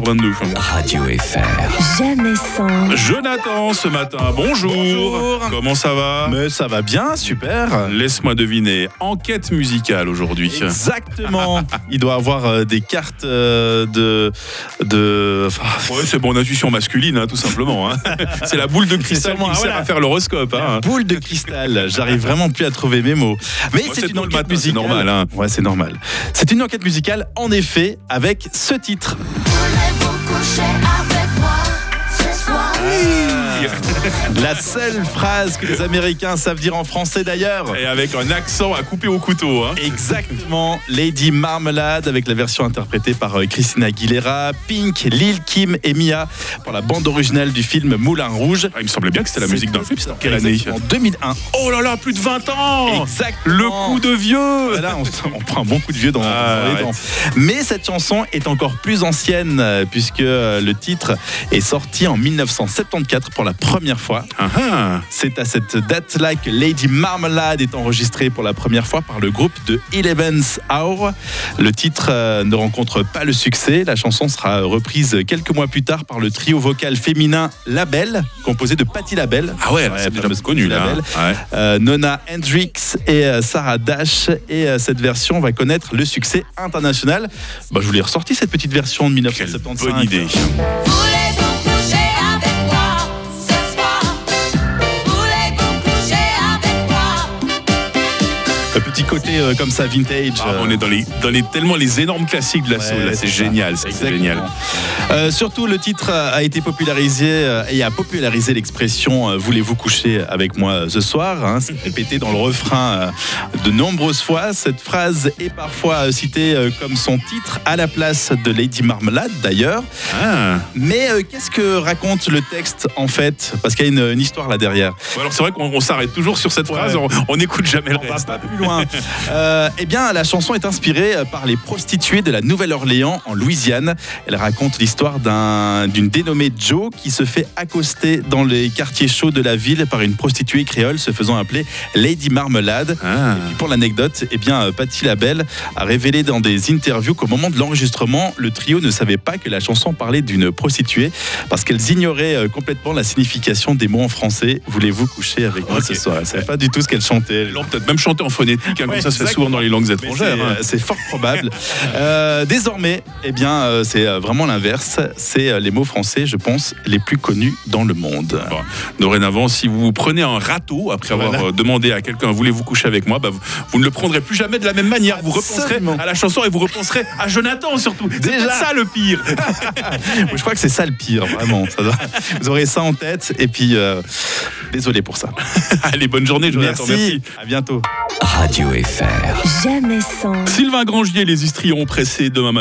22. Radio FR. Jamais sans. Jonathan, ce matin, bonjour. Bonjour. Comment ça va? Mais ça va bien, super. Laisse-moi deviner, enquête musicale aujourd'hui. Exactement. Il doit avoir euh, des cartes euh, de de. enfin, Ouais, c'est bon, intuition masculine, hein, tout simplement. hein. c'est la boule de cristal qui me sert à faire l'horoscope. hein. Boule de cristal. J'arrive vraiment plus à trouver mes mots. Mais Ouais, c'est une enquête matin, c'est musicale. normal, hein. Ouais, c'est normal. C'est une enquête musicale, en effet, avec ce titre. La seule phrase que les Américains savent dire en français d'ailleurs. Et avec un accent à couper au couteau. hein. Exactement, Lady Marmalade avec la version interprétée par euh, Christina Aguilera, Pink, Lil Kim et Mia pour la bande originale du film Moulin Rouge. Ah, il me semblait bien que c'était la musique d'un film. C'était en quelle année En 2001. Oh là là, plus de 20 ans Exactement. Le coup de vieux Voilà, on, on prend un bon coup de vieux dans, Ah, dans les dents. Mais cette chanson est encore plus ancienne euh, puisque euh, le titre est sorti en 1974 pour la première fois. Ah, ah. C'est à cette date-là que Lady Marmalade est enregistrée pour la première fois par le groupe de Eleven's Hour. Le titre euh, ne rencontre pas le succès. La chanson sera reprise quelques mois plus tard par le trio vocal féminin Label, composé de Patti Label. Ah ouais, c'est déjà connu là. Label. hein. Ouais. Euh, Nona Hendrix et euh, Sarah Dash. Et cette version va connaître le succès international. Bah, je vous l'ai ressorti cette petite version de Quelle 1975. bonne idée. Petit côté euh, comme ça vintage. Ah, euh, on est dans les, dans les tellement les énormes classiques de la soul. Ouais, C'est génial, c'est génial. Euh, surtout, le titre a été popularisé et a popularisé l'expression Voulez-vous coucher avec moi ce soir hein. C'est répété dans le refrain de nombreuses fois. Cette phrase est parfois citée comme son titre à la place de Lady Marmalade d'ailleurs. Ah. Mais qu'est-ce que raconte le texte en fait? Parce qu'il y a une, une histoire là derrière. Alors c'est vrai qu'on on s'arrête toujours sur cette Ouais. phrase, on- n'écoute jamais le va reste. pas plus loin. Euh, eh bien, la chanson est inspirée par les prostituées de la Nouvelle-Orléans en Louisiane. Elle raconte l'histoire d'un- d'une dénommée Joe qui se fait accoster dans les quartiers chauds de la ville par une prostituée créole se faisant appeler Lady Marmalade. Ah. Et puis pour l'anecdote, eh bien, euh, Patti LaBelle a révélé dans des interviews qu'au moment de l'enregistrement, le trio ne savait pas que la chanson parlait d'une prostituée parce qu'elles ignoraient euh, complètement la signification des mots en français. Voulez-vous coucher avec moi ce soir? Elle savait pas du tout ce qu'elle chantait. Elles l'ont peut-être même chanté en phonétique, hein, comme ça se fait souvent dans les langues étrangères. c'est, hein. euh, C'est fort probable. Euh, désormais, eh bien, euh, c'est vraiment l'inverse. C'est euh, les mots français, je pense, les plus connus dans le monde. Bon, dorénavant, si vous prenez un râteau après avoir Voilà. demandé à quelqu'un voulez-vous coucher avec moi, bah, vous, vous ne le prendrez plus jamais de la même manière. Vous repenserez à la chanson et vous repenserez à Jonathan surtout. C'est ça le pire. Je crois que c'est ça le pire, vraiment. Ça doit- Vous aurez ça en tête. Et puis, désolé pour ça. Allez, bonne journée, Jonathan. Merci. À bientôt. Radio FR. Jamais sans. Sylvain Grangier, les Istrions pressés demain matin.